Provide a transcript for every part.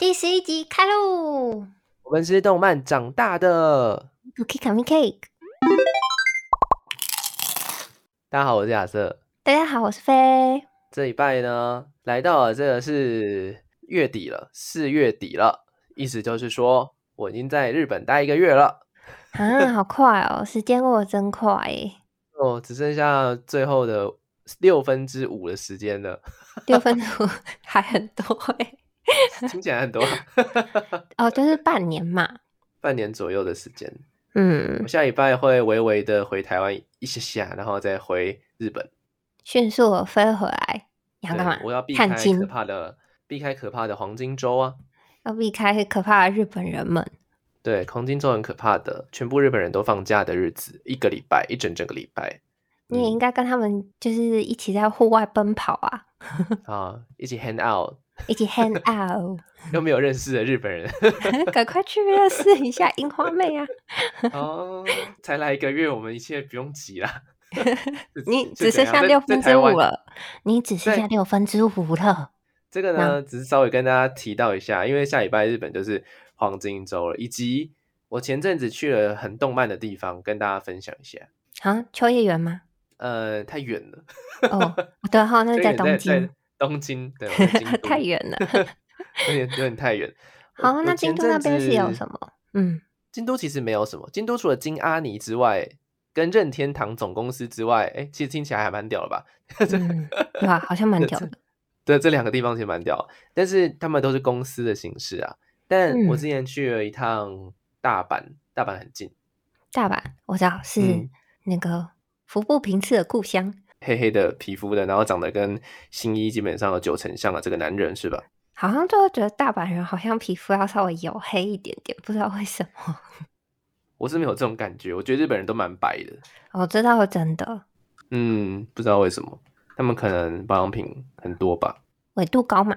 第十一集开喽！我们是动漫长大的。Cookie Coming Cake，大家好，我是亚瑟。大家好，我是飞。这礼拜呢，来到了这个是月底了，四月底了，意思就是说我已经在日本待一个月了。啊，好快哦，时间过得真快耶！哦，只剩下最后的六分之五的时间了，六分之五 还很多哎。听起来很多，哦，就是半年嘛。半年左右的时间。嗯我，下礼拜会微微的回台湾一下下，然后再回日本。迅速的飞回来，你要干嘛？我要避开可，怕的，避开可怕的黄金周啊！要避开可怕的日本人们。对，黄金周很可怕的，全部日本人都放假的日子，一个礼拜，一整整个礼拜。你也应该跟他们就是一起在户外奔跑啊，啊，一起 hang out，一起 hang out，又没有认识的日本人。赶快去认识一下樱花妹啊！哦，才来一个月，我们一切不用急啦。你只剩下六分之五了，你只剩下六分之五了。这个呢，只是稍微跟大家提到一下，因为下礼拜日本就是黄金周了，以及我前阵子去了很动漫的地方，跟大家分享一下。啊，秋叶原吗？呃，太远了，哦，对哈，那是在有点在东京，东京，对，我在京 太远了。有点有点太远。好，那京都那阵边是有什么？嗯，京都其实没有什么，京都除了金阿尼之外，跟任天堂总公司之外，哎，其实听起来还蛮屌的吧？嗯，对吧？好像蛮屌的。对，这两个地方其实蛮屌，但是他们都是公司的形式啊。但我嗯之前去了一趟大阪，大阪很近，大阪我知道是嗯那个服部平次的故乡，黑黑的皮肤的，然后长得跟新一基本上有九成像的这个男人是吧？好像就会觉得大阪人好像皮肤要稍微黝黑一点点，不知道为什么。我是没有这种感觉，我觉得日本人都蛮白的，我知道真的嗯，不知道为什么，他们可能保养品很多吧。纬度高嘛，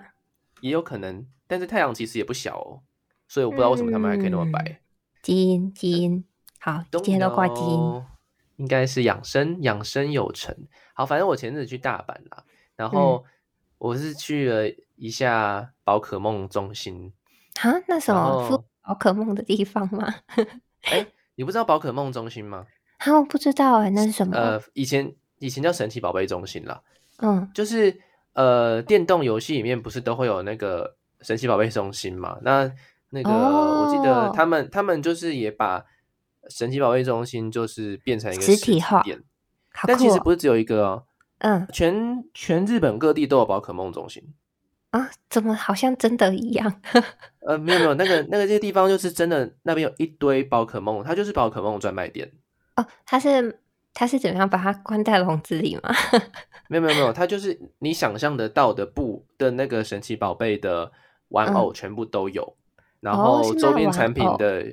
也有可能，但是太阳其实也不小哦，所以我不知道为什么他们还可以那么白。基因基因好，今天都怪基因。应该是养生养生有成。好，反正我前阵子去大阪啦，然后我是去了一下宝可梦中心。啊，那什然么 宝可梦的地方吗？哎，你不知道宝可梦中心吗？啊，我不知道哎，那是什么？呃，以前以前叫神奇宝贝中心啦，嗯，就是呃，电动游戏里面不是都会有那个神奇宝贝中心嘛？那那个、我记得哦他们他们就是也把神奇宝贝中心就是变成一个实体化店，好酷哦。但其实不是只有一个哦，嗯全全日本各地都有宝可梦中心。啊，怎么好像真的一样？呃，没有没有，那个那个这些地方就是真的，那边有一堆宝可梦，它就是宝可梦专卖店。哦，它是它是怎么样把它关在笼子里吗？没有没有没有，它就是你想象得到的布的那个神奇宝贝的玩偶全部都有，然后周边产品偶的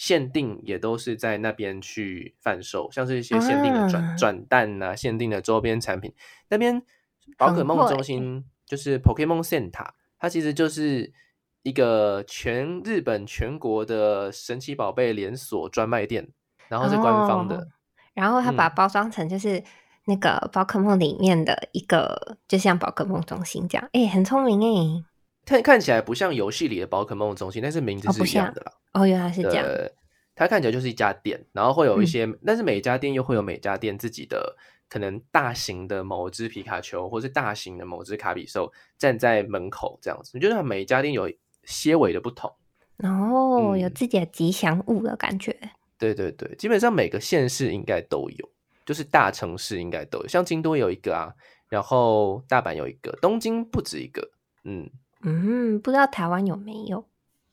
限定也都是在那边去贩售，像是一些限定的转、啊转蛋啊，限定的周边产品。那边宝可梦中心就是 Pokemon Center，它其实就是一个全日本全国的神奇宝贝连锁专卖店，然后是官方的。哦然后它把包装成就是那个宝可梦里面的一个，就像宝可梦中心这样，哎，很聪明哎。看看起来不像游戏里的宝可梦中心，但是名字是一样的啦。哦，原来是这样。呃，它看起来就是一家店，然后会有一嗯些，但是每一家店又会有每家店自己的可能大型的某只皮卡丘，或是大型的某只卡比兽站在门口这样子。你觉得每一家店有些微的不同。然后有嗯自己的吉祥物的感觉。对对对，基本上每个县市应该都有，就是大城市应该都有，像京都有一个啊，然后大阪有一个，东京不止一个，嗯。嗯，不知道台湾有没有？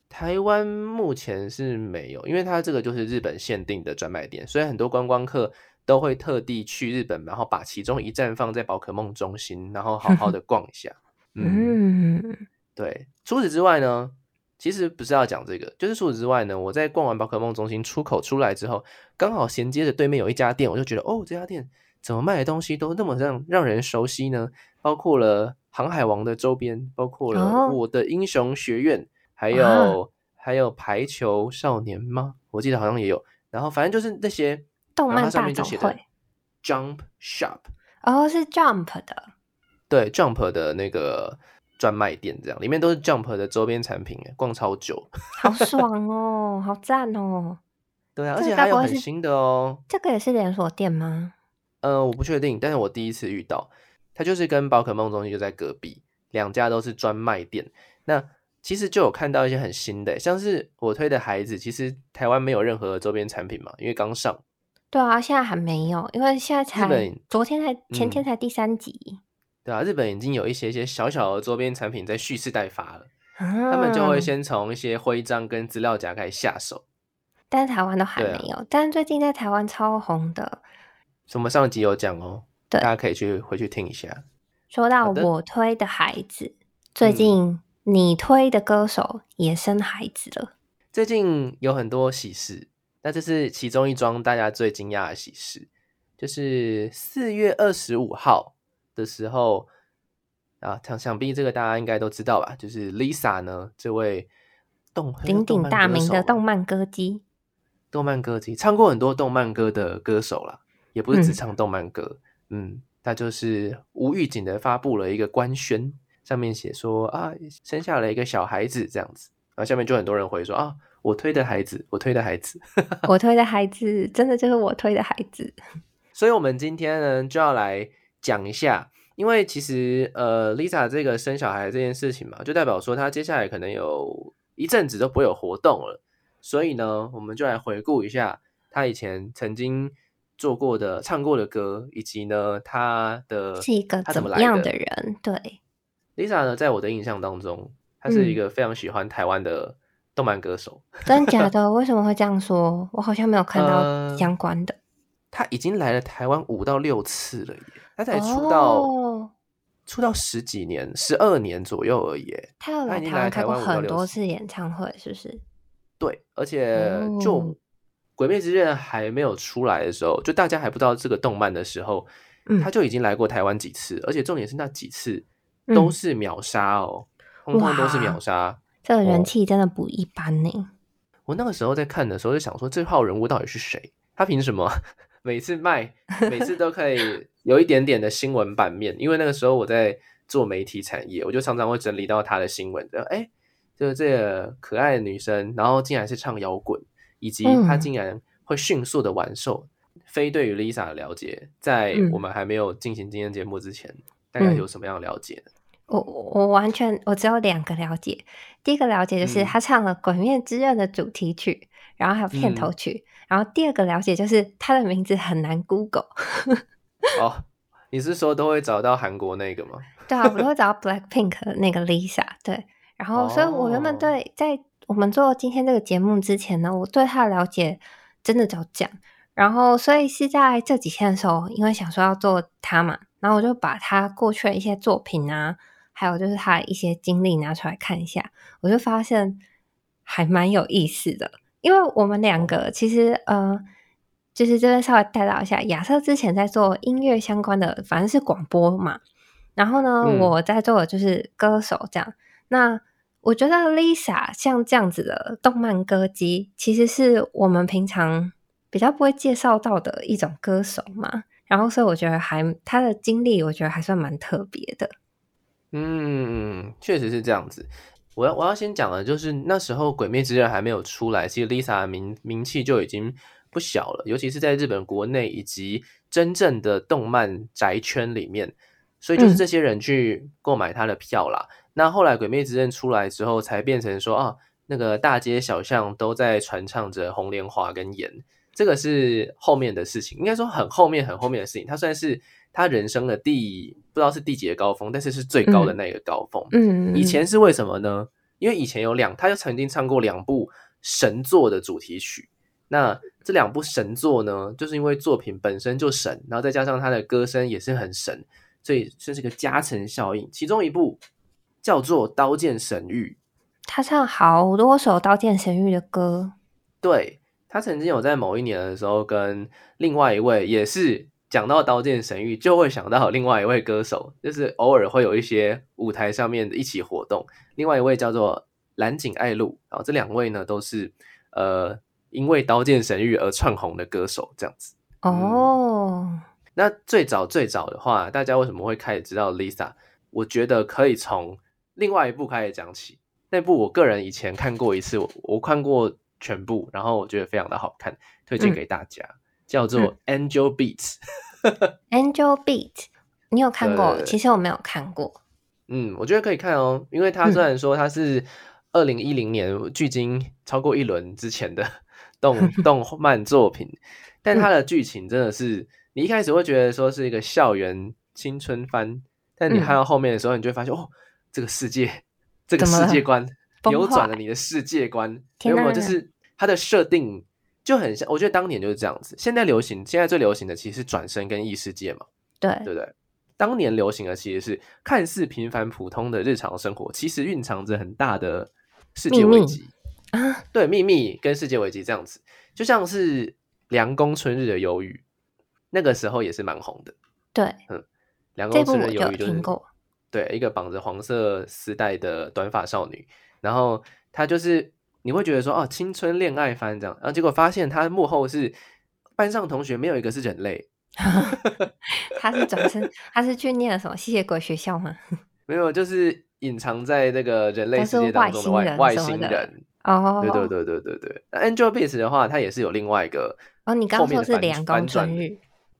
台湾目前是没有，因为它这个就是日本限定的专卖店，所以很多观光客都会特地去日本，然后把其中一站放在宝可梦中心，然后好好的 逛一下。嗯，嗯，对。除此之外呢，其实不是要讲这个，就是除此之外呢，我在逛完宝可梦中心出口出来之后，刚好衔接着对面有一家店，我就觉得哦，这家店怎么卖的东西都那么让让人熟悉呢？包括了航海王的周边，包括了哦我的英雄学院，还有、啊还有排球少年吗？我记得好像也有。然后反正就是那些动漫它上大面就写的总会 Jump Shop，哦，是 Jump 的对 Jump 的那个专卖店，这样里面都是 Jump 的周边产品，逛超久，好 爽哦，好赞哦。对啊，而且还有很新的哦。这个也是连锁店吗？呃，我不确定，但是我第一次遇到，它就是跟宝可梦中心就在隔壁，两家都是专卖店。那其实就有看到一些很新的，像是我推的孩子，其实台湾没有任何周边产品嘛，因为刚上。对啊，现在还没有，因为现在才昨天才前天才第三集。对啊，日本已经有一些些小小的周边产品在蓄势待发了，他们就会先从一些徽章跟资料夹开始下手。但是台湾都还没有，但是最近在台湾超红的。什么上集有讲哦，大家可以去回去听一下。说到我推的孩子，最近你推的歌手也生孩子了。最近有很多喜事。那这是其中一桩大家最惊讶的喜事，就是四月二十五号的时候啊，想想必这个大家应该都知道吧？就是 Lisa 呢，这位动鼎鼎大名的动漫歌姬，动漫歌姬唱过很多动漫歌的歌手啦，也不是只唱动漫歌，嗯，他就是无预警的发布了一个官宣，上面写说啊，生下了一个小孩子这样子，然后下面就很多人回说啊。我推的孩子，我推的孩子，我推的孩子，真的就是我推的孩子。所以，我们今天呢，就要来讲一下，因为其实，呃，Lisa 这个生小孩这件事情嘛，就代表说她接下来可能有一阵子都不会有活动了。所以呢，我们就来回顾一下她以前曾经做过的、唱过的歌，以及呢，他的是一个怎么样的人？对，Lisa 呢，在我的印象当中，她是一个非常喜欢台湾的。动漫歌手，真假的？为什么会这样说？我好像没有看到相关的。他已经来了台湾五到六次了耶，他才出道出道十几年，十二年左右而已。他有来台湾开过很多次演唱会，是不是？对，而且就《鬼灭之刃》还没有出来的时候，就大家还不知道这个动漫的时候，他就已经来过台湾几次，而且重点是那几次都是秒杀哦，通通都是秒杀。这个人气真的不一般呢。我那个时候在看的时候就想说，这号人物到底是谁？他凭什么 每次卖，每次都可以有一点点的新闻版面？因为那个时候我在做媒体产业，我就常常会整理到他的新闻的。哎，就是这个可爱的女生，然后竟然是唱摇滚，以及他竟然会迅速的完售。非对于 Lisa 的了解，在我们还没有进行今天节目之前，大概有什么样的了解呢？我我完全我只有两个了解，第一个了解就是他唱了《鬼面之刃》的主题曲，然后还有片头曲，然后第二个了解就是他的名字很难 Google。哦，你是说都会找到韩国那个吗？对啊，我都会找到 Black Pink 的那个 Lisa。对，然后所以我原本对在我们做今天这个节目之前呢，我对他的了解真的只有这样。然后所以是在这几天的时候，因为想说要做他嘛，然后我就把他过去的一些作品啊。还有就是他一些经历拿出来看一下，我就发现还蛮有意思的。因为我们两个其实呃，就是这边稍微带到一下，亚瑟之前在做音乐相关的，反正是广播嘛。然后呢，我在做的就是歌手这样。那我觉得 Lisa 像这样子的动漫歌姬，其实是我们平常比较不会介绍到的一种歌手嘛。然后所以我觉得还他的经历，我觉得还算蛮特别的。嗯，确实是这样子。我要我要先讲的，就是那时候《鬼灭之刃》还没有出来，其实 Lisa 的名名气就已经不小了，尤其是在日本国内以及真正的动漫宅圈里面。所以就是这些人去购买他的票啦。那后来《鬼灭之刃》出来之后，才变成说啊，那个大街小巷都在传唱着红莲华跟盐，这个是后面的事情，应该说很后面很后面的事情。它算是。他人生的第不知道是第几个高峰，但是是最高的那个高峰。嗯，以前是为什么呢？因为以前有两，他就曾经唱过两部神作的主题曲。那这两部神作呢，就是因为作品本身就神，然后再加上他的歌声也是很神，所以这是个加成效应。其中一部叫做《刀剑神域》，他唱好多首《刀剑神域》的歌。对他曾经有在某一年的时候，跟另外一位也是。讲到《刀剑神域》，就会想到另外一位歌手，就是偶尔会有一些舞台上面的一起活动。另外一位叫做蓝井爱露，然后这两位呢都是呃因为《刀剑神域》而窜红的歌手，这样子。哦，那最早最早的话，大家为什么会开始知道 Lisa？我觉得可以从另外一部开始讲起。那部我个人以前看过一次，我我看过全部，然后我觉得非常的好看，推荐给大家，叫做《Angel Beats 》。Angel Beat，你有看过？其实我没有看过。嗯，我觉得可以看哦，因为它虽然说它是二零一零年距今超过一轮之前的动 动漫作品，但它的剧情真的是你一开始会觉得说是一个校园青春番，但你看到后面的时候，你就会发现、哦，这个世界这个世界观 扭转了你的世界观，有没有，就是它的设定就很像，我觉得当年就是这样子，现在流行现在最流行的其实是转身跟异世界嘛。对，对不对？当年流行的其实是看似平凡普通的日常生活，其实蕴藏着很大的世界危机。啊，对，秘密跟世界危机这样子，就像是凉宫春日的忧郁，那个时候也是蛮红的。对，嗯凉宫春日的忧郁就是。对一个绑着黄色丝带的短发少女，然后她就是你会觉得说哦青春恋爱番这样，然后结果发现她幕后是班上同学没有一个是人类，她是转身，她是去念了什么吸血鬼学校吗？没有，就是隐藏在那个人类世界当中的外外外星人。哦，对对对对对对。那 Angel Beats 的话，它也是有另外一个哦，你刚说是凉宫反转日，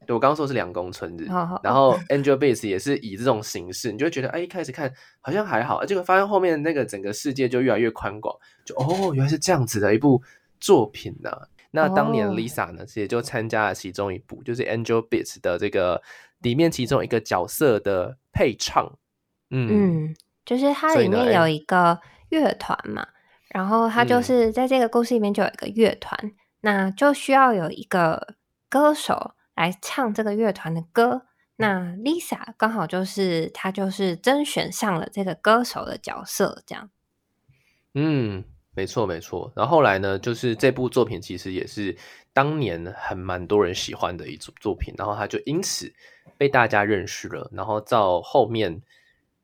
对，我刚刚说是两公春日，哦然后 Angel Beats 也是以这种形式，你就会觉得，哎，一开始看好像还好，结果发现后面那个整个世界就越来越宽广，就哦，原来是这样子的一部作品呢、那当年哦。Lisa 呢，也就参加了其中一部，就是 Angel Beats 的这个里面其中一个角色的配唱。嗯嗯，就是它里面有一个乐团嘛，然后它就嗯。是在这个故事里面就有一个乐团，那就需要有一个歌手来唱这个乐团的歌。那 Lisa 刚好就是她就是甄选上了这个歌手的角色，这样。嗯，没错没错。然后后来呢，就是这部作品其实也是当年很蛮多人喜欢的一组作品，然后他就因此被大家认识了。然后到后面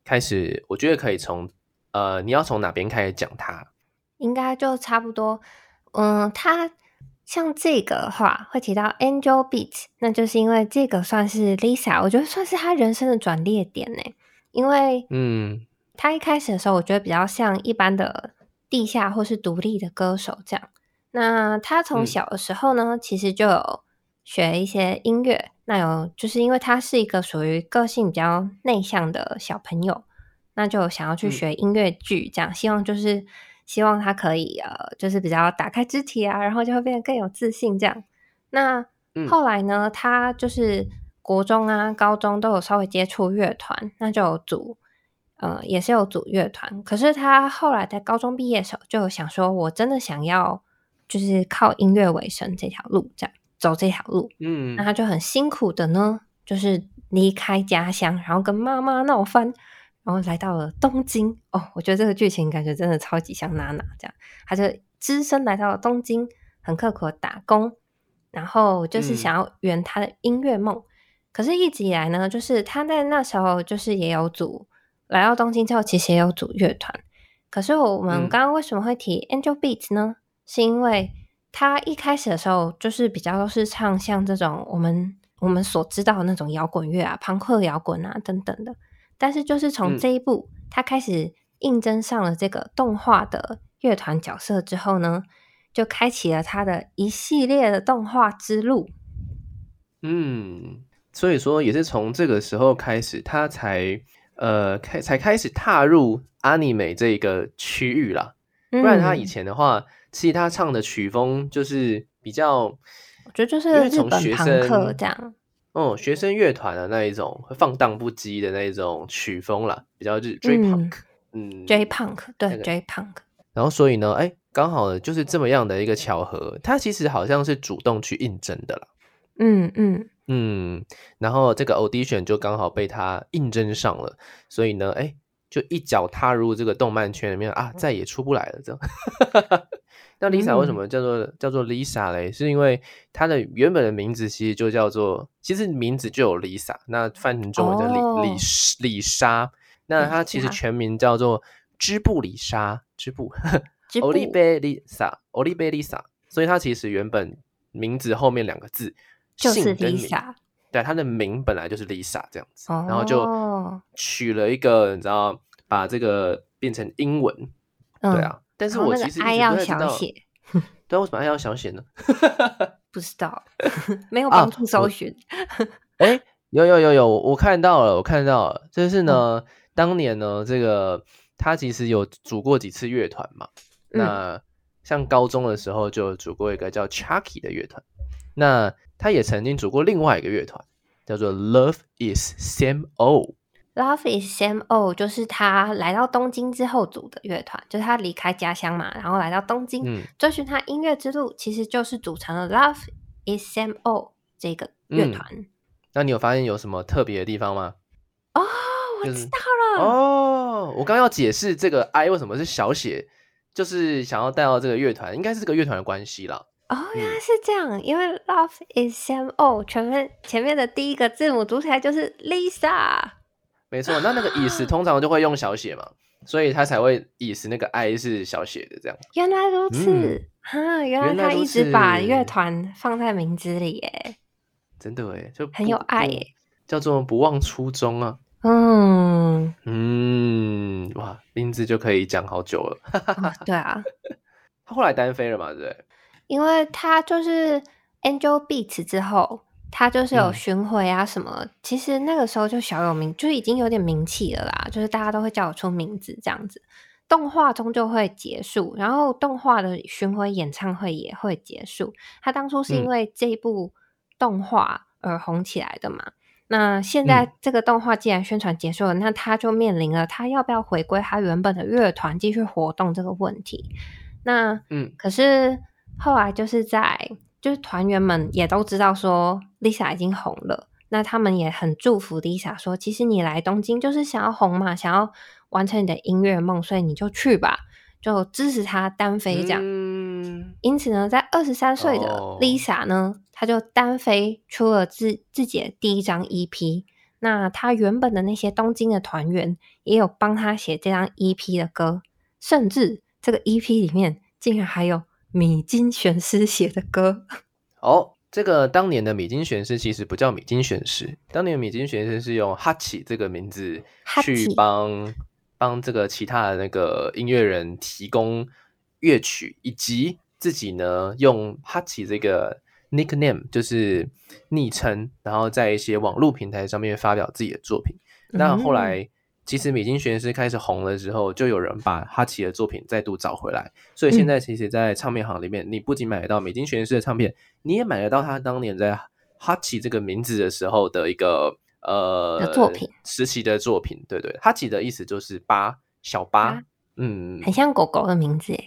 开始，我觉得可以从呃，你要从哪边开始讲它？应该就差不多。嗯，它像这个的话会提到 Angel Beats，那就是因为这个算是 Lisa，我觉得算是她人生的转捩点呢。因为嗯她一开始的时候，我觉得比较像一般的地下或是独立的歌手这样。那她从嗯小的时候呢，其实就有学一些音乐。那有就是因为她是一个属于个性比较内向的小朋友，那就想要去嗯学音乐剧，这样、希望就是希望他可以呃，就是比较打开肢体啊，然后就会变得更有自信这样。那嗯后来呢，他就是国中啊、高中都有稍微接触乐团，那就有组呃也是有组乐团。可是他后来在高中毕业的时候，就有想说，我真的想要就是靠音乐为生这条路，这样走这条路。嗯那他就很辛苦的呢，就是离开家乡，然后跟妈妈闹翻，然后来到了东京。哦，我觉得这个剧情感觉真的超级像娜娜这样，他就只身来到了东京，很刻苦的打工，然后就是嗯想要圆他的音乐梦。可是，一直以来呢，就是他在那时候就是也有组来到东京之后，其实也有组乐团。可是我们嗯刚刚为什么会提 Angel Beats 呢？是因为他一开始的时候就是比较都是唱像这种我们我们所知道的那种摇滚乐啊、朋克摇滚啊等等的。但是就是从嗯这一部、他开始应征上了这个动画的乐团角色之后呢，就开启了他的一系列的动画之路。嗯，所以说也是从这个时候开始，他才呃开才开始踏入阿尼美这个区域啦。不不然他以前的话，其实他唱的曲风就是比较我觉得就是日本朋克生这样。哦学生乐团的那一种放荡不羁的那一种曲风啦，比较是 J 嗯 punk，嗯 J Punk 对、那个 J Punk，然后所以呢，哎，刚好就是这么样的一个巧合，他其实好像是主动去应征的啦。嗯嗯，嗯，然后这个 audition 就刚好被他应征上了，所以呢，哎，就一脚踏入这个动漫圈里面啊，再也出不来了。这样，那 Lisa 为什么叫做、叫做 Lisa 嘞？是因为她的原本的名字其实就叫做，其实名字就有 Lisa，那翻成中文叫李、哦。李李莎，那她其实全名叫做织布李莎，织布。织布。Olive Lisa，Olive Lisa，所以她其实原本名字后面两个字就是姓跟名 Lisa 对，她的名本来就是 Lisa 这样子，哦，然后就取了一个你知道把这个变成英文，对啊。但是我其实 I 要小写，对，为什么 I 要小写呢？不知道，没有帮助搜寻。哎，有有有有，我看到了，我看到了，就是呢，当年呢，这个他其实有组过几次乐团嘛。那像高中的时候就组过一个叫 Chucky 的乐团，那他也曾经组过另外一个乐团，叫做 Love Is Same O。Love is Same O 就是他来到东京之后组的乐团，就是他离开家乡嘛，然后来到东京追寻他音乐之路，其实就是组成了 Love is Same O 这个乐团。那你有发现有什么特别的地方吗？哦，我知道了。哦，我刚要解释这个 I 为什么是小写，就是想要带到这个乐团，应该是这个乐团的关系啦。哦，原来是这样，因为 Love is Same O 前面前面的第一个字母读起来就是 Lisa。没错，那那个 is 通常就会用小写嘛，所以他才会 is 那个 i 是小写的这样。原来如此，哈，原来他一直把乐团放在名字里耶，真的哎，就很有爱耶，叫做不忘初衷啊。嗯嗯，哇，名字就可以讲好久了。对啊，他后来单飞了嘛，对不对？因为他就是 Angel Beats 之后。他就是有巡回啊什么，其实那个时候就小有名，就已经有点名气了啦。就是大家都会叫我出名字这样子，动画终究会结束，然后动画的巡回演唱会也会结束。他当初是因为这部动画而红起来的嘛？那现在这个动画既然宣传结束了，那他就面临了他要不要回归他原本的乐团继续活动这个问题。那嗯，可是后来就是在。就是团员们也都知道说 Lisa 已经红了，那他们也很祝福 Lisa 说，其实你来东京就是想要红嘛，想要完成你的音乐梦，所以你就去吧，就支持她单飞这样。嗯因此呢，在二十三岁的 Lisa 呢，她就单飞出了自自己的第一张 EP。那她原本的那些东京的团员也有帮她写这张 EP 的歌，甚至这个 EP 里面竟然还有。米津玄师写的歌 哦，这个当年的米津玄师其实不叫米津玄师，当年的米津玄师是用哈奇这个名字去帮帮这个其他的那个音乐人提供乐曲，以及自己呢用哈奇这个 nickname 就是昵称，然后在一些网络平台上面发表自己的作品。那后来。其实米津玄师开始红了之后，就有人把哈奇的作品再度找回来。所以现在其实，在唱片行里面，你不仅买得到米津玄师的唱片，你也买得到他当年在哈奇这个名字的时候的一个呃作品时期的作品。对对，哈奇的意思就是八小八，嗯，很像狗狗的名字，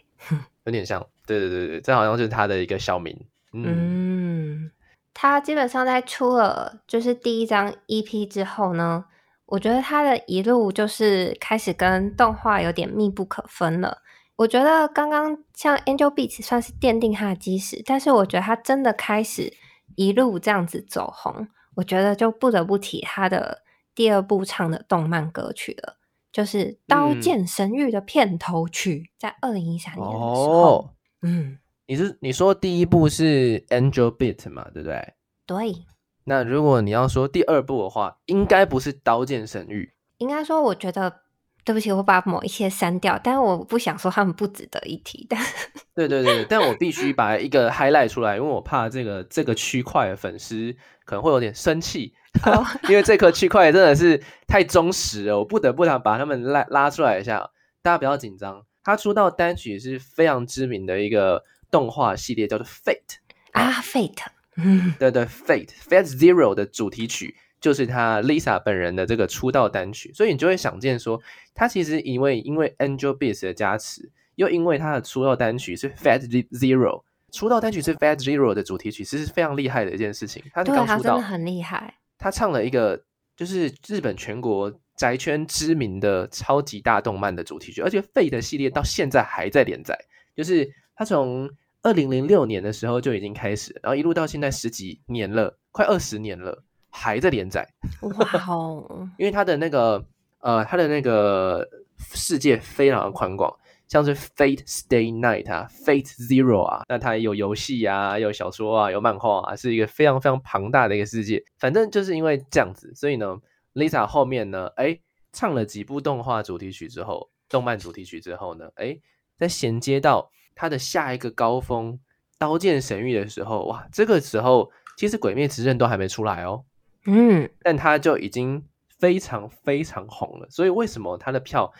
有点像。对对对对，这好像就是他的一个小名。嗯，他基本上在出了就是第一张 EP 之后呢。我觉得他的一路就是开始跟动画有点密不可分了。我觉得刚刚像 Angel Beats 算是奠定他的基石，但是我觉得他真的开始一路这样子走红，我觉得就不得不提他的第二部唱的动漫歌曲了，就是《刀剑神域》的片头曲，在二零一三年的时候。嗯，你是你说第一部是 Angel Beats 嘛？对不对？对。那如果你要说第二部的话，应该不是《刀剑神域》，应该说，我觉得对不起，我把某一些删掉，但是我不想说他们不值得一提。但 对对对，但我必须把一个 highlight 出来，因为我怕这个这个区块的粉丝可能会有点生气，因为这颗区块真的是太忠实了，我不得不想把他们拉拉出来一下。大家不要紧张，他出道单曲是非常知名的一个动画系列，叫做 Fate 啊，Fate。对对，Fate Fate Zero 的主题曲就是他 Lisa 本人的这个出道单曲，所以你就会想见说，他其实因为因为 Angel Beats 的加持，又因为他的出道单曲是 Fate Zero，出道单曲是 Fate Zero 的主题曲，其实是非常厉害的一件事情。他刚出道很厉害，他唱了一个就是日本全国宅圈知名的超级大动漫的主题曲，而且 Fate 系列到现在还在连载，就是他从。二零零六年的时候就已经开始，然后一路到现在十几年了，快二十年了，还在连载。哇哦！因为他的那个呃，他的那个世界非常的宽广，像是 Fate Stay Night 啊，Fate Zero 啊，那它有游戏啊，有小说啊，有漫画啊，是一个非常非常庞大的一个世界。反正就是因为这样子，所以呢，Lisa 后面呢，哎。唱了几部动画主题曲之后，动漫主题曲之后呢，哎，在衔接到他的下一个高峰《刀剑神域》的时候，哇，这个时候其实《鬼灭之刃》都还没出来哦，嗯，但他就已经非常非常红了。所以为什么他的票，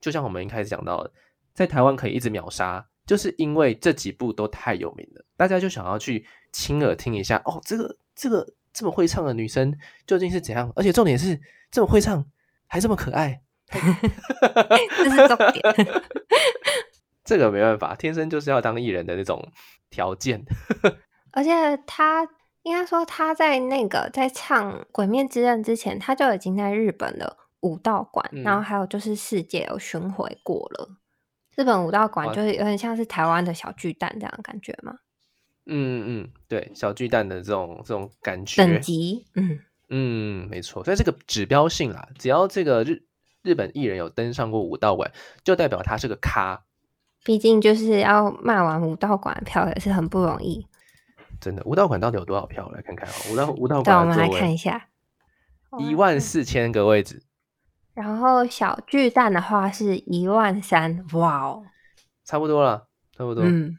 就像我们一开始讲到的，在台湾可以一直秒杀，就是因为这几部都太有名了，大家就想要去亲耳听一下哦，这个这个这么会唱的女生究竟是怎样？而且重点是这么会唱。还这么可爱，这是重点。这个没办法，天生就是要当艺人的那种条件。而且他应该说他在那个在唱《鬼面之刃》之前，他就已经在日本的武道馆，然后还有就是世界有巡回过了。日本武道馆就是有点像是台湾的小巨蛋这样感觉吗？嗯嗯，对，小巨蛋的这种这种感觉等级，嗯。嗯，没错，所以这个指标性啦，只要这个日日本艺人有登上过武道馆，就代表他是个咖。毕竟就是要卖完武道馆的票也是很不容易。真的，武道馆到底有多少票？来看看啊，武道武道馆，我们来看一下，一万四千个位置。然后小巨蛋的话是一万三，哇哦，差不多了，差不多。嗯，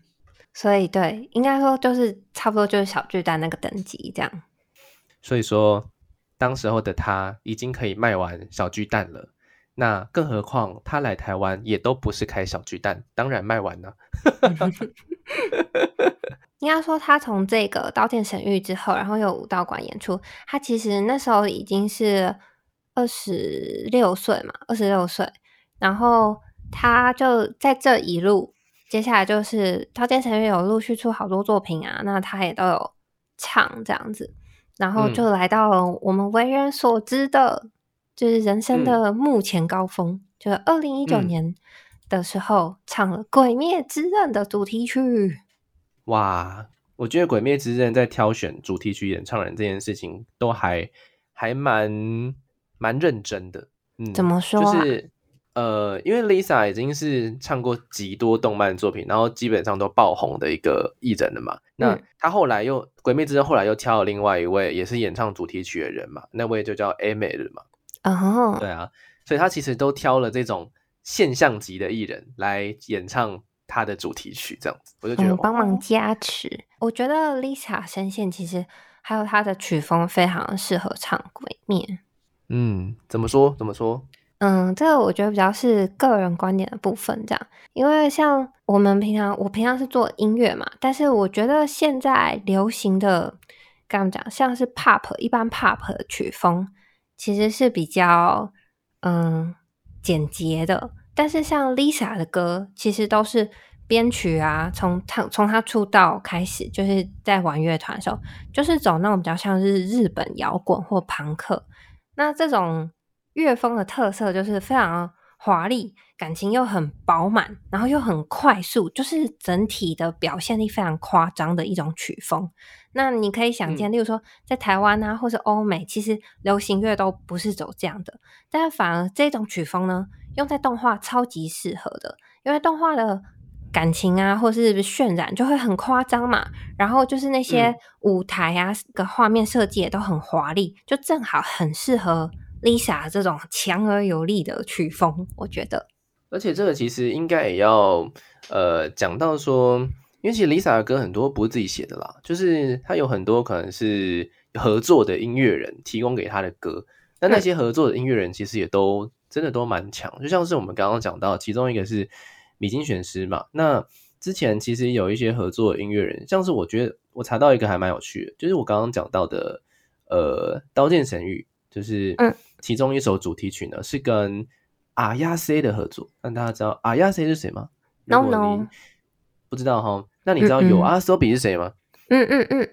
所以对，应该说就是差不多就是小巨蛋那个等级这样。所以说。当时候的他已经可以卖完小巨蛋了，那更何况他来台湾也都不是开小巨蛋，当然卖完了。应该说，他从这个《刀剑神域》之后，然后有武道馆演出，他其实那时候已经是二十六岁嘛，二十六岁，然后他就在这一路，接下来就是《刀剑神域》有陆续出好多作品啊，那他也都有唱这样子。然后就来到了我们为人所知的，就是人生的目前高峰，就是二零一九年的时候唱了《鬼灭之刃》的主题曲。哇，我觉得《鬼灭之刃》在挑选主题曲演唱人这件事情都还还蛮蛮认真的。嗯，怎么说？就是。呃，因为 Lisa 已经是唱过极多动漫作品，然后基本上都爆红的一个艺人了嘛。那她后来又《鬼灭之刃》后来又挑了另外一位也是演唱主题曲的人嘛，那位就叫 A 美日嘛。哦，对啊，所以他其实都挑了这种现象级的艺人来演唱他的主题曲，这样子我就觉得帮忙加持。我觉得 Lisa 声线其实还有她的曲风非常适合唱《鬼面》。嗯，怎么说？怎么说？嗯，这个我觉得比较是个人观点的部分，这样，因为像我们平常，我平常是做音乐嘛，但是我觉得现在流行的，刚刚讲像是 pop，一般 pop 的曲风其实是比较嗯简洁的，但是像 Lisa 的歌，其实都是编曲啊，从他从他出道开始，就是在玩乐团的时候，就是走那种比较像是日本摇滚或朋克，那这种。乐风的特色就是非常华丽，感情又很饱满，然后又很快速，就是整体的表现力非常夸张的一种曲风。那你可以想见，例如说在台湾啊，或是欧美，其实流行乐都不是走这样的，但反而这种曲风呢，用在动画超级适合的，因为动画的感情啊，或是渲染就会很夸张嘛，然后就是那些舞台啊个画面设计也都很华丽，就正好很适合。Lisa 这种强而有力的曲风，我觉得，而且这个其实应该也要呃讲到说，因为其实 Lisa 的歌很多不是自己写的啦，就是她有很多可能是合作的音乐人提供给她的歌，那那些合作的音乐人其实也都真的都蛮强，就像是我们刚刚讲到，其中一个是米津玄师嘛，那之前其实有一些合作的音乐人，像是我觉得我查到一个还蛮有趣的，就是我刚刚讲到的呃《刀剑神域》，就是嗯。其中一首主题曲呢是跟阿亚 C 的合作，那大家知道阿亚 C 是谁吗？No No，不知道哈。那你知道有阿索比是谁吗？嗯嗯嗯嗯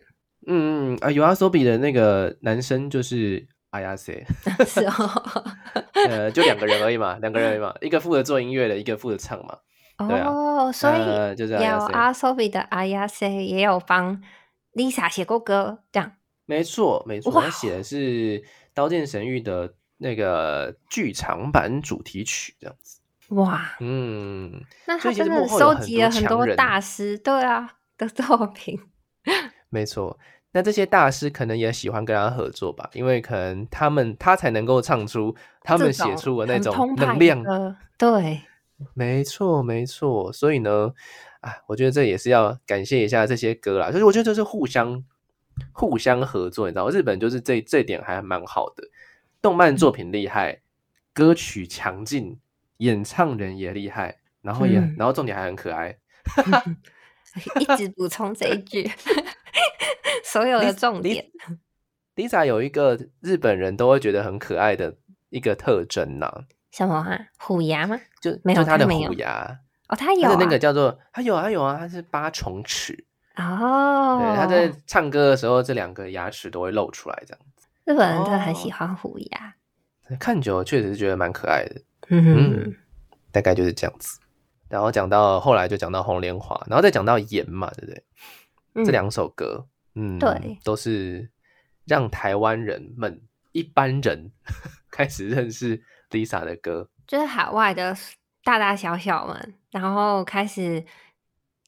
嗯啊，有阿索比的那个男生就是阿亚 C，是哦，呃，就两个人而已嘛，两个人而已嘛，一个负责做音乐的，一个负责唱嘛。哦，所以就是有阿索比的阿亚 C 也有帮 Lisa 写过歌，这样。没错没错，他写的是《刀剑神域》的。那个剧场版主题曲这样子，哇，嗯，那他真的收集了很多大师，对啊的作品，没错。那这些大师可能也喜欢跟他合作吧，因为可能他们他才能够唱出他们写出的那种能量。对，没错没错。所以呢，啊，我觉得这也是要感谢一下这些歌啦。就是我觉得这是互相互相合作，你知道，日本就是这这点还蛮好的。动漫作品厉害，歌曲强劲，演唱人也厉害，然后也然后重点还很可爱。一直补充这一句，所有的重点。Lisa 有一个日本人都会觉得很可爱的一个特征呢。什么啊？虎牙吗？就没有他的虎牙哦，他有那个叫做他有啊有啊，他是八重齿哦。对，他在唱歌的时候，这两个牙齿都会露出来，这样子。日本人真的很喜欢虎牙，看久了确实是觉得蛮可爱的。嗯，大概就是这样子。然后讲到后来就讲到红莲华，然后再讲到盐嘛，对不对？这两首歌，嗯，对，都是让台湾人们一般人 开始认识 Lisa 的歌，就是海外的大大小小们，然后开始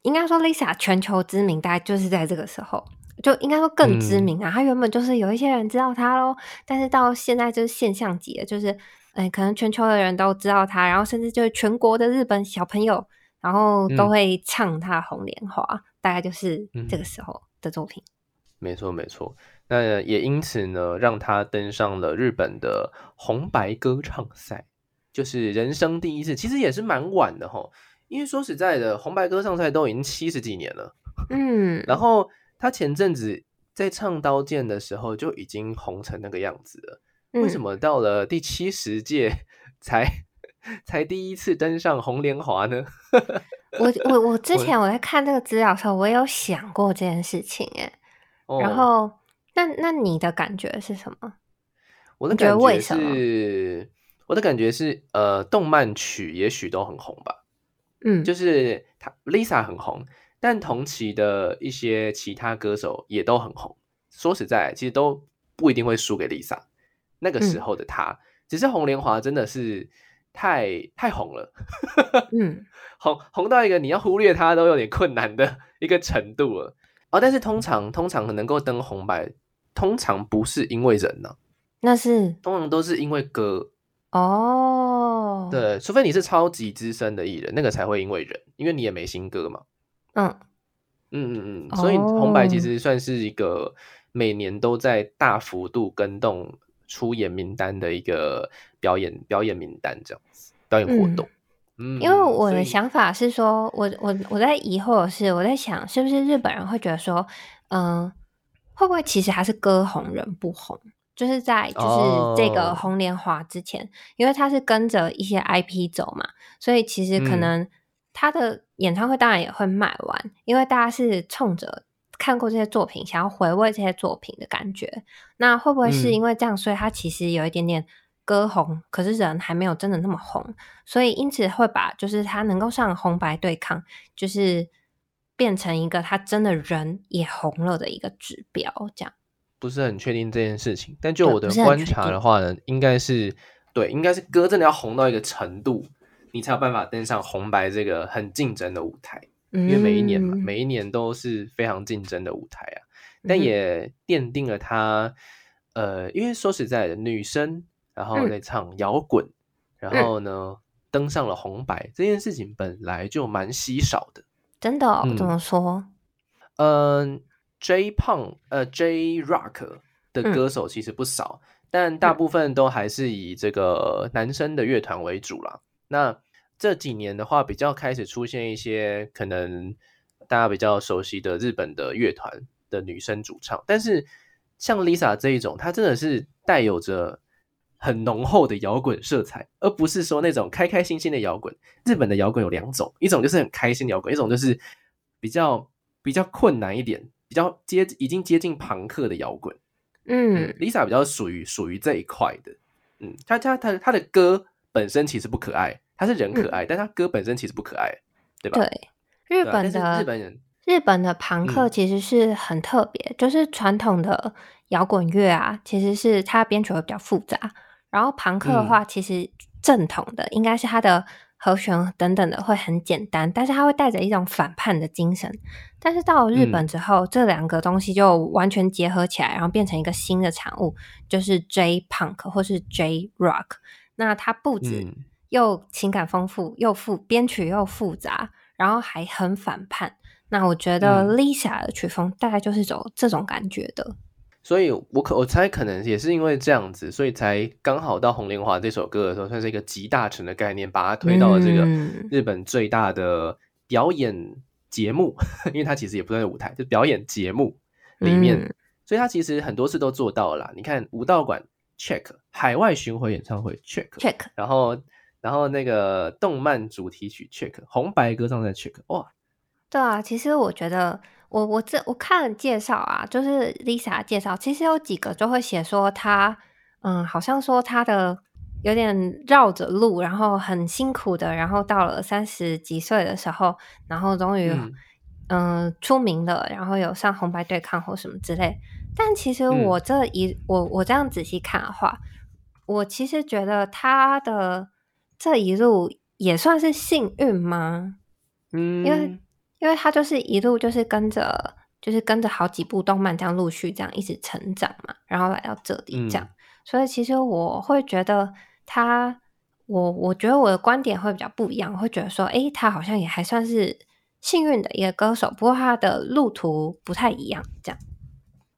应该说 Lisa 全球知名，大概就是在这个时候，就应该说更知名啊。他原本就是有一些人知道他喽，但是到现在就是现象级了，就是。哎，可能全球的人都知道他，然后甚至就是全国的日本小朋友，然后都会唱他《红莲华》，大概就是这个时候的作品。没错，没错。那也因此呢，让他登上了日本的红白歌唱赛，就是人生第一次。其实也是蛮晚的哈，因为说实在的，红白歌唱赛都已经七十几年了。嗯，然后他前阵子在唱《刀剑》的时候就已经红成那个样子了。为什么到了第七十届 才 才第一次登上红莲华呢？我我我之前我在看这个资料的时候，我有想过这件事情哎。然后，那那你的感觉是什么？我的感觉是，我的感觉是，呃，动漫曲也许都很红吧。嗯，就是他 Lisa 很红，但同期的一些其他歌手也都很红。说实在，其实都不一定会输给 Lisa。那个时候的他，只是红莲华真的是太太红了，嗯，红红到一个你要忽略他都有点困难的一个程度了哦。但是通常通常能够登红白，通常不是因为人呢，那是通常都是因为歌哦。对，除非你是超级资深的艺人，那个才会因为人，因为你也没新歌嘛。嗯嗯嗯嗯，所以红白其实算是一个每年都在大幅度跟动。出演名单的一个表演表演名单这样子表演活动，嗯，因为我的想法是说，我我我在疑惑是我在想，是不是日本人会觉得说，嗯，会不会其实还是歌红人不红？就是在就是这个红莲华之前，因为他是跟着一些 IP 走嘛，所以其实可能他的演唱会当然也会卖完，因为大家是冲着。看过这些作品，想要回味这些作品的感觉，那会不会是因为这样，所以他其实有一点点歌红，可是人还没有真的那么红，所以因此会把就是他能够上红白对抗，就是变成一个他真的人也红了的一个指标，这样不是很确定这件事情，但就我的观察的话呢，应该是对，应该是歌真的要红到一个程度，你才有办法登上红白这个很竞争的舞台。因为每一年嘛，每一年都是非常竞争的舞台啊，但也奠定了他，呃，因为说实在的，女生然后在唱摇滚，然后呢登上了红白这件事情本来就蛮稀少的，真的？怎么说？嗯，J 胖呃 J Rock 的歌手其实不少，但大部分都还是以这个男生的乐团为主啦。那这几年的话，比较开始出现一些可能大家比较熟悉的日本的乐团的女生主唱，但是像 Lisa 这一种，她真的是带有着很浓厚的摇滚色彩，而不是说那种开开心心的摇滚。日本的摇滚有两种，一种就是很开心摇滚，一种就是比较比较困难一点，比较接已经接近朋克的摇滚。嗯，Lisa 比较属于属于这一块的。嗯，她她她她的歌本身其实不可爱。他是人可爱，但他歌本身其实不可爱，对吧？对，日本的日本人，日本的朋克其实是很特别，就是传统的摇滚乐啊，其实是它编曲会比较复杂。然后朋克的话，其实正统的应该是它的和弦等等的会很简单，但是它会带着一种反叛的精神。但是到了日本之后，这两个东西就完全结合起来，然后变成一个新的产物，就是 J Punk 或是 J Rock。那它不止又情感丰富，又复编曲又复杂，然后还很反叛。那我觉得 Lisa 的曲风大概就是走这种感觉的。所以，我可我猜可能也是因为这样子，所以才刚好到《红莲华》这首歌的时候，算是一个集大成的概念，把它推到了这个日本最大的表演节目，因为它其实也不算是舞台，就表演节目里面。所以它其实很多次都做到了。你看武道馆 check，海外巡回演唱会 check check，然后然后那个动漫主题曲 check，红白歌唱在 check，哇，对啊，其实我觉得。我我这我看了介绍啊，就是 Lisa 介绍，其实有几个就会写说她，嗯，好像说她的有点绕着路，然后很辛苦的，然后到了三十几岁的时候，然后终于嗯出名了，然后有上红白对抗或什么之类。但其实我这一我我这样仔细看的话，我其实觉得他的这一路也算是幸运吗？嗯，因为。因为他就是一路就是跟着，就是跟着好几部动漫这样陆续这样一直成长嘛，然后来到这里这样，所以其实我会觉得他，我我觉得我的观点会比较不一样，会觉得说，诶，他好像也还算是幸运的一个歌手，不过他的路途不太一样，这样。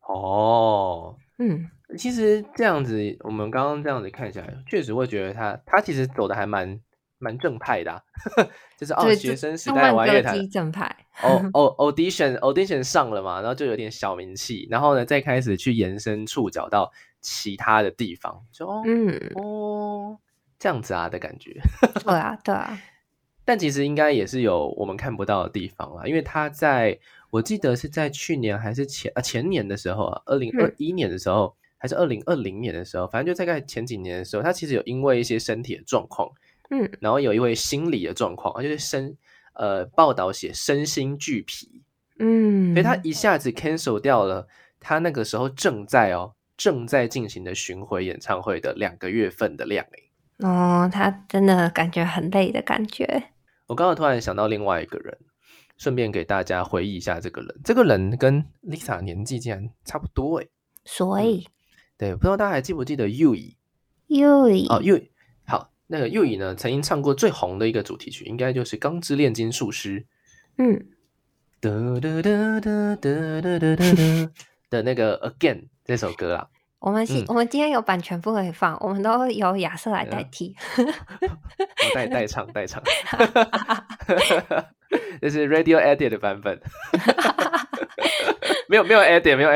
哦，嗯，其实这样子，我们刚刚这样子看起来，确实会觉得他，他其实走的还蛮。蛮正派的，就是哦，学生时代玩乐坛正派哦 哦，audition audition 上了嘛，然后就有点小名气，然后呢，再开始去延伸触角到其他的地方，就嗯哦这样子啊的感觉，对啊对啊，但其实应该也是有我们看不到的地方啊，因为他在我记得是在去年还是前啊前年的时候啊，二零二一年的时候还是二零二零年的时候，反正就大概前几年的时候，他其实有因为一些身体的状况。嗯，然后有一位心理的状况，就是身呃报道写身心俱疲，嗯，所以他一下子 cancel 掉了他那个时候正在哦正在进行的巡回演唱会的两个月份的量诶。哦，他真的感觉很累的感觉。我刚刚突然想到另外一个人，顺便给大家回忆一下这个人，这个人跟 Lisa 年纪竟然差不多诶。所以，对，不知道大家还记不记得 Yui？Yui 哦，Yui。那个 U 以呢，曾经唱过最红的一个主题曲，应该就是《钢之炼金术师》。嗯，的那个 Again 这首歌啦。我们是我们今天有版权不可以放，我们都由亚瑟来代替。代代唱代唱，这是 Radio Edit 的版本。没有没有 Edit 没有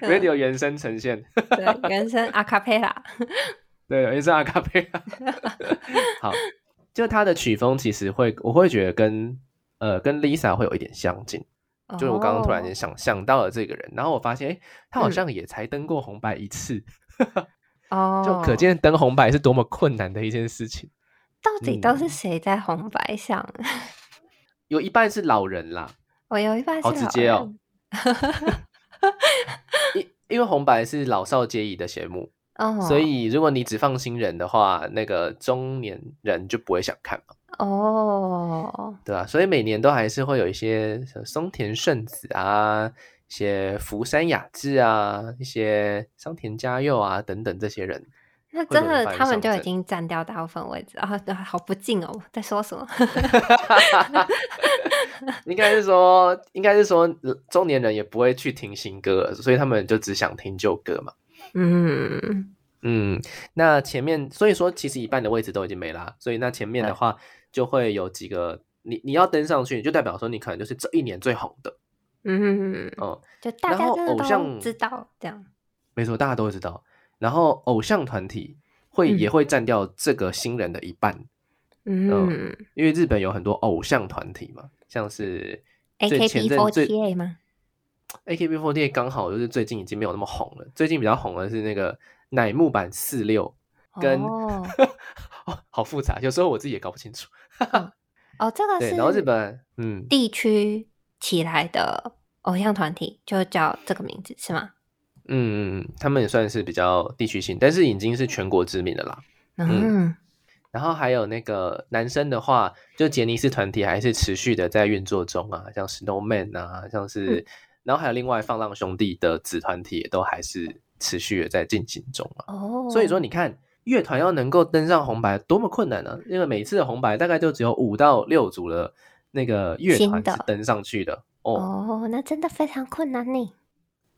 Edit，Radio 原声呈现。对，原声阿卡贝拉。对，原声阿卡贝拉。好，就他的曲风其实会，我会觉得跟呃跟 Lisa 会有一点相近。就是我刚刚突然间想想到了这个人，然后我发现，哎，他好像也才登过红白一次。哦，就可见登红白是多么困难的一件事情。到底都是谁在红白上？有一半是老人啦。我有一半好直接哦。因因为红白是老少皆宜的节目。所以，如果你只放新人的话，那个中年人就不会想看嘛。哦，对吧？所以每年都还是会有一些松田圣子啊，一些福山雅治啊，一些桑田佳佑啊等等这些人。那真的，他们就已经占掉大部分位置啊！好不敬哦，在说什么？应该是说，应该是说，中年人也不会去听新歌，所以他们就只想听旧歌嘛。嗯嗯，那前面所以说其实一半的位置都已经没啦，所以那前面的话就会有几个你你要登上去，就代表说你可能就是这一年最红的。嗯嗯就大家偶像知道这样，没错，大家都会知道。然后偶像团体会也会占掉这个新人的一半。嗯，因为日本有很多偶像团体嘛，像是 AKB48 吗？AKB48 刚好就是最近已经没有那么红了，最近比较红的是那个乃木坂四六，跟 哦，好复杂，有时候我自己也搞不清楚。哦，这个是然后日本嗯地区起来的偶像团体，就叫这个名字是吗？嗯嗯，他们也算是比较地区性，但是已经是全国知名的啦。嗯，然后还有那个男生的话，就杰尼斯团体还是持续的在运作中啊，像 Snowman 啊，像是，然后还有另外放浪兄弟的子团体也都还是持续的在进行中啊。哦，所以说你看乐团要能够登上红白多么困难呢？因为每次的红白大概就只有五到六组的那个乐团是登上去的。哦，那真的非常困难呢。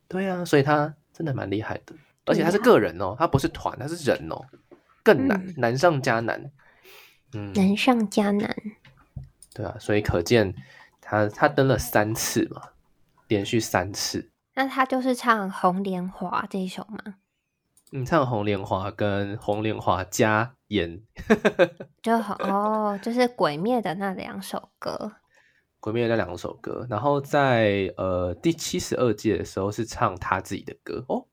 对啊，所以他真的蛮厉害的，而且他是个人哦，他不是团，他是人哦。更难，难上加难，嗯，难上加难，对啊，所以可见他他登了三次嘛，连续三次。那他就是唱《红莲华》这一首吗？嗯，唱《红莲华》跟《红莲华》加演，就哦，就是《鬼灭》的那两首歌，《鬼灭》那两首歌，然后在呃第七十二届的时候是唱他自己的歌哦，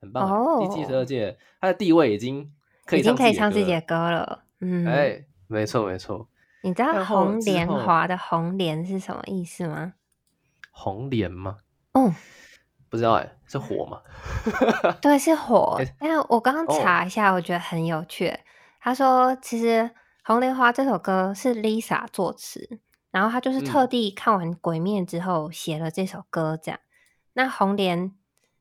很棒哦，第七十二届他的地位已经可以。已经可以唱自己的歌了，嗯，哎，没错没错。你知道“红莲华”的“红莲”是什么意思吗？红莲吗？嗯，不知道哎，是火吗？对，是火。但我刚刚查一下，我觉得很有趣。他说，其实《红莲华》这首歌是 Lisa 作词，然后他就是特地看完《鬼面》之后写了这首歌。这样，那红莲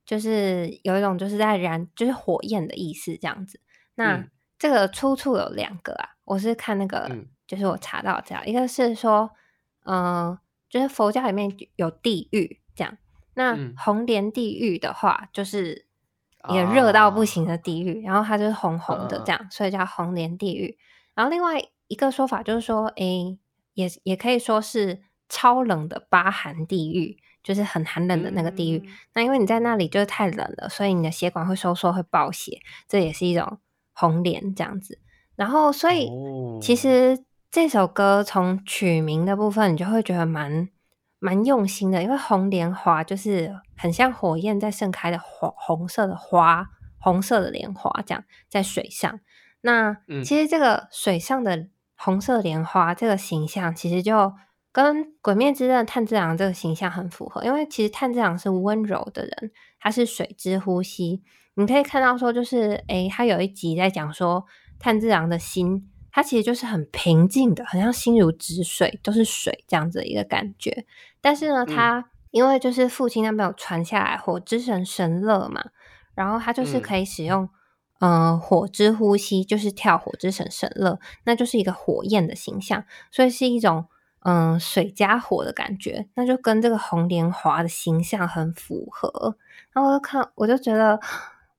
就是有一种就是在燃，就是火焰的意思，这样子。那这个出处有两个啊，我是看那个，就是我查到这样，一个是说，嗯，就是佛教里面有地狱这样，那红莲地狱的话，就是也热到不行的地狱，然后它就是红红的这样，所以叫红莲地狱。然后另外一个说法就是说，诶，也也可以说是超冷的八寒地狱，就是很寒冷的那个地狱。那因为你在那里就是太冷了，所以你的血管会收缩，会爆血，这也是一种。红莲这样子，然后所以其实这首歌从取名的部分，你就会觉得蛮蛮用心的，因为红莲花就是很像火焰在盛开的红红色的花，红色的莲花这样在水上。那其实这个水上的红色莲花这个形象，其实就跟《鬼灭之刃》炭治郎这个形象很符合，因为其实炭治郎是温柔的人，他是水之呼吸。你可以看到说，就是诶，他有一集在讲说，炭治郎的心，他其实就是很平静的，好像心如止水，都是水这样子的一个感觉。但是呢，他因为就是父亲那边有传下来火之神神乐嘛，然后他就是可以使用嗯火之呼吸，就是跳火之神神乐，那就是一个火焰的形象，所以是一种嗯水加火的感觉，那就跟这个红莲华的形象很符合。然后我就看，我就觉得。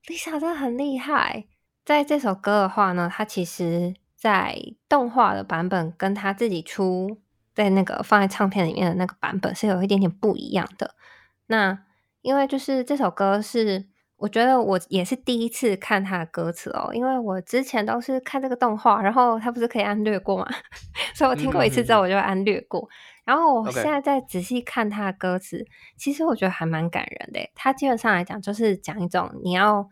Lisa 真的很厉害，在这首歌的话呢，它其实在动画的版本跟他自己出在那个放在唱片里面的那个版本是有一点点不一样的。那因为就是这首歌是，我觉得我也是第一次看他的歌词哦，因为我之前都是看这个动画，然后他不是可以按略过嘛，所以我听过一次之后我就按略过。然后我现在再仔细看他的歌词，其实我觉得还蛮感人的。他基本上来讲就是讲一种你要。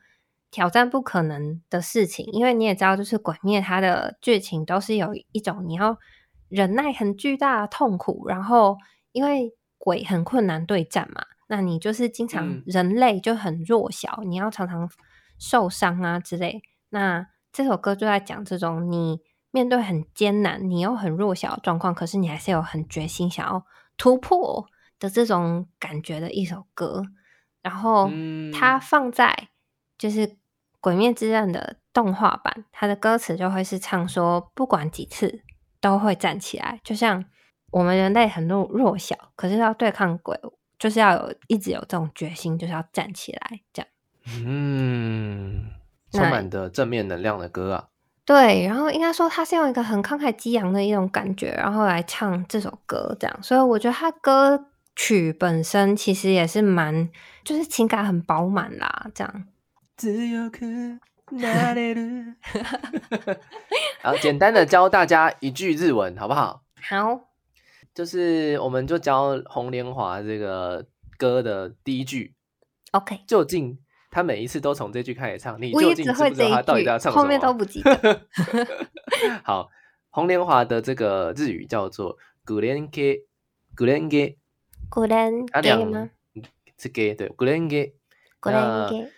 挑战不可能的事情，因为你也知道，就是鬼灭它的剧情都是有一种你要忍耐很巨大的痛苦，然后因为鬼很困难对战嘛，那你就是经常人类就很弱小，你要常常受伤啊之类。那这首歌就在讲这种你面对很艰难，你又很弱小的状况，可是你还是有很决心想要突破的这种感觉的一首歌。然后它放在。就是《鬼灭之刃》的动画版，它的歌词就会是唱说，不管几次都会站起来。就像我们人类很弱弱小，可是要对抗鬼，就是要有一直有这种决心，就是要站起来。这样，嗯，充满的正面能量的歌啊。对，然后应该说他是用一个很慷慨激昂的一种感觉，然后来唱这首歌，这样。所以我觉得他歌曲本身其实也是蛮，就是情感很饱满啦，这样。自由可拿来的，好，简单的教大家一句日文，好不好？好，就是我们就教《红莲华》这个歌的第一句。OK，究竟他每一次都从这句开始唱，你究竟知不知道他到底在唱什么？后面都不记得。好，《红莲华》的这个日语叫做“古莲给古莲给古莲给吗？是给对古莲给古莲给。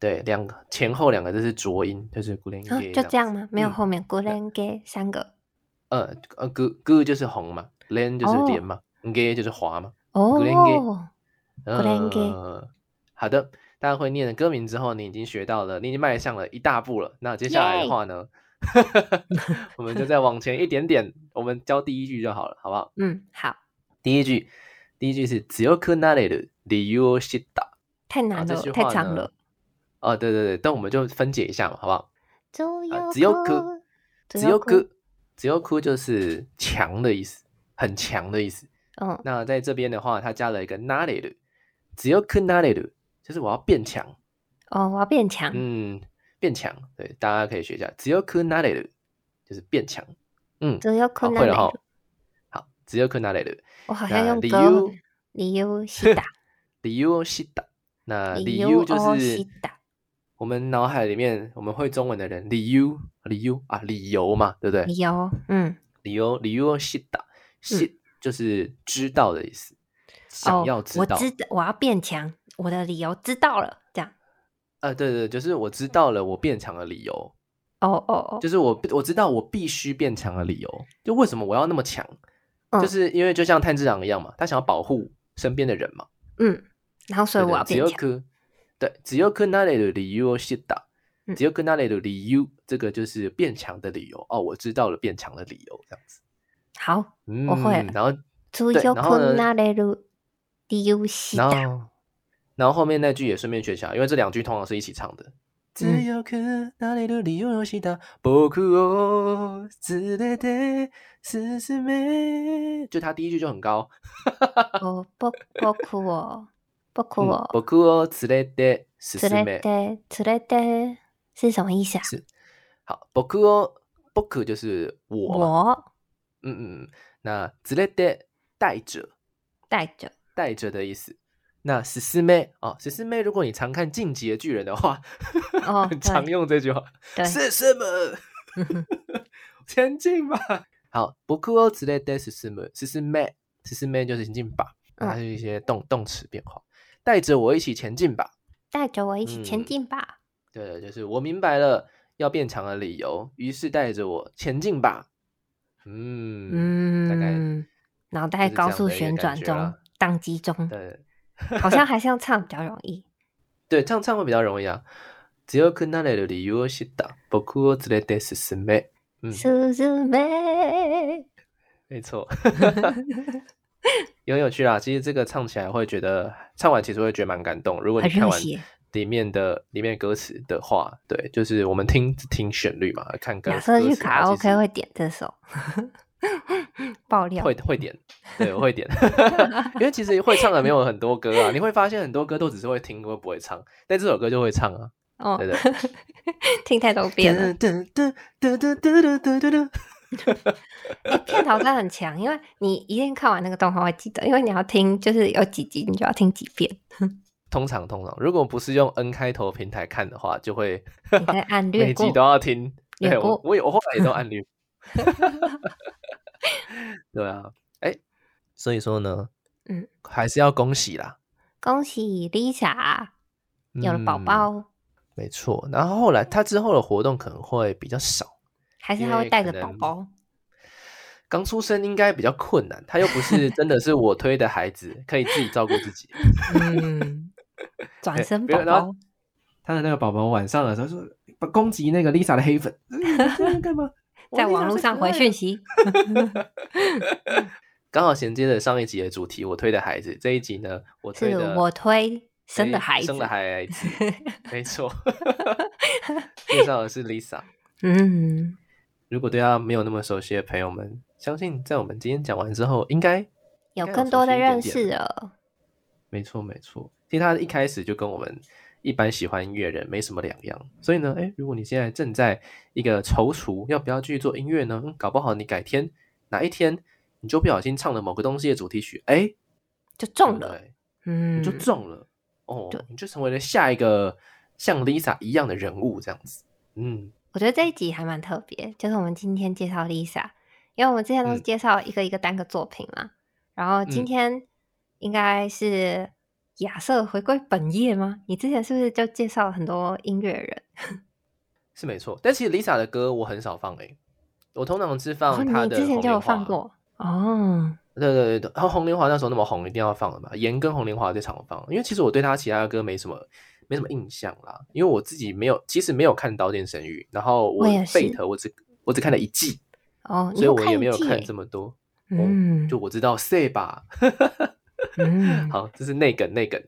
对，两个前后两个都是浊音，就是 g u l e n 啊 g 就这样吗？没有嗯后面 g u l e n g e 三个呃呃 g g 就是红嘛 ，len 就是哦连嘛 g 就是滑嘛。哦 Gulenge Gulenge 呃，好的，大家会念的歌名之后，你已经学到了，你已经迈向了一大步了。那接下来的话呢，我们就再往前一点点，我们教第一句就好了，好不好？嗯，好，第一句，第一句是強くなれる理由を知った。太难了，啊这句话呢太长了。哦，对对对，但我们就分解一下嘛，好不好？只啊只有哭只有哭，只有哭就是强的意思， 很强的意思。嗯，那在这边的话，它加了一个なれる，只有くなれる，就是我要变强。哦，我要变强。嗯，变强，对，大家可以学一下。只有くなれる，就是变强。嗯，只有好困难会了哈。好，只有くなれる。我好像那理用歌由理由西打，理由を知った。那理由由就哦是西打，我们脑海里面我们会中文的人，理由理由啊，理由嘛，对不对？理由，嗯，理由理由を知 った，知就是知道的意思，想哦要知道。我知道我要变强，我的理由知道了，这样。呃，对对，对就是我知道了我变强的理由，哦哦哦，就是我我知道我必须变强的理由，就为什么我要那么强，嗯就是因为就像炭治郎一样嘛，他想要保护身边的人嘛，嗯，然后所以对我要变强。只有く对，只有くなれる理由を知った，嗯只有くなれる理由，这个就是变强的理由哦，我知道了变强的理由，这样子， 好，我会。然后，然后？然后后面那句也顺便学起来，因为这两句通常是一起唱的。就他第一句就很高。哈哈哈哈！不哭哦，不哭哦，不哭哦，不哭哦！是勒爹，是勒爹，是勒，是什么意思啊？是好，不哭哦，不哭就是我，我。嗯嗯嗯，那連れて带着带着，带着的意思。那進め哦，進め，如果你常看《进击的巨人》的话，哦很常对用这句话。对，是什么？前进吧。好，僕を連れて進む，進め，進め就是前进吧，嗯它是一些动动词变化。带着我一起前进吧。带着我一起前嗯进吧。对，就是我明白了要变强的理由，于是带着我前进吧。 嗯，大概嗯，脑就是这袋高速样的一个旋转中感觉啦，宕机中，对好像还是要唱比较容易。对，唱唱会比较容易啊。強くなれる理由を知った僕を連れて進め。嗯，すずめ，没错，也很有趣啦。其实这个唱起来会觉得，唱完其实会觉得蛮感动。如果你看完很热血。 里面的里面歌词的话，对，就是我们听听旋律嘛，看歌。假设去卡 OK 会点这首，爆料会会点，对，我会点，因为其实会唱的没有很多歌啊，你会发现很多歌都只是会听，会不会唱，但这首歌就会唱啊。哦，对的，听太多遍了。噔噔噔噔噔噔噔噔噔。哎、片头它很强，因为你一定看完那个动画会记得，因为你要听，就是有几集你就要听几遍。通常通常，如果不是用 N 开头平台看的话，就会按略过 每集。都要听。对，我过我也我后来也都 按略。对啊，哎，所以说呢，嗯，还是要恭喜啦，恭喜 Lisa 有了宝嗯宝，没错。然后后来他之后的活动可能会比较少，还是因他会带着宝宝？刚出生应该比较困难，他又不是真的是我推的孩子，可以自己照顾自己。嗯，转身宝宝，他的那个宝宝晚上的时候说攻击那个 Lisa 的黑粉，干嘛？在网络上回讯息。刚好衔接着上一集的主题，我推的孩子。这一集呢，我推是的我推生的哎孩子，生的孩子，没错。介绍的是 Lisa。嗯，如果对她没有那么熟悉的朋友们，相信在我们今天讲完之后，应该有更多的认识了。没错没错。其实他一开始就跟我们一般喜欢音乐人没什么两样。所以呢，哎，如果你现在正在一个踌躇要不要继续做音乐呢？嗯搞不好你改天哪一天你就不小心唱了某个东西的主题曲，哎，就中了，嗯，你就中了哦对，你就成为了下一个像 Lisa 一样的人物，这样子。嗯，我觉得这一集还蛮特别，就是我们今天介绍 Lisa，因为我们之前都是嗯介绍一个一个单个作品嘛，然后今嗯天应该是亚瑟回归本业吗？你之前是不是就介绍很多音乐人？是没错，但其实 Lisa 的歌我很少放诶，我通常是放她的。之前就有放过哦。对对对对，然后红莲华那时候那么红，一定要放的嘛。盐跟红莲华最常放，因为其实我对他其他的歌没什么没什么印象啦，因为我自己没有，其实没有看《刀剑神域》，然后我 Fate 我只我只看了一季哦，所以我也没有看这么多。嗯，就我知道 Say 吧。嗯，好，这是内梗内梗。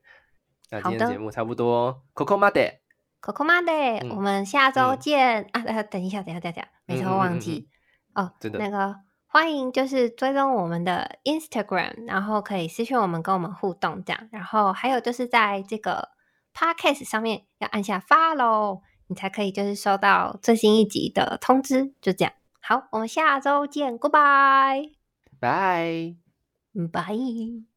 那今天节目差不多，Coco Made，Coco Made，我们下周见。啊！等一下，等一下，等一下，没错，忘记。哦，真的那个欢迎就是追踪我们的 Instagram，然后可以私信我们跟我们互动这样，然后还有就是在这个 Podcast 上面要按下 Follow，你才可以就是收到最新一集的通知，就这样。好，我们下周见，Goodbye，拜拜。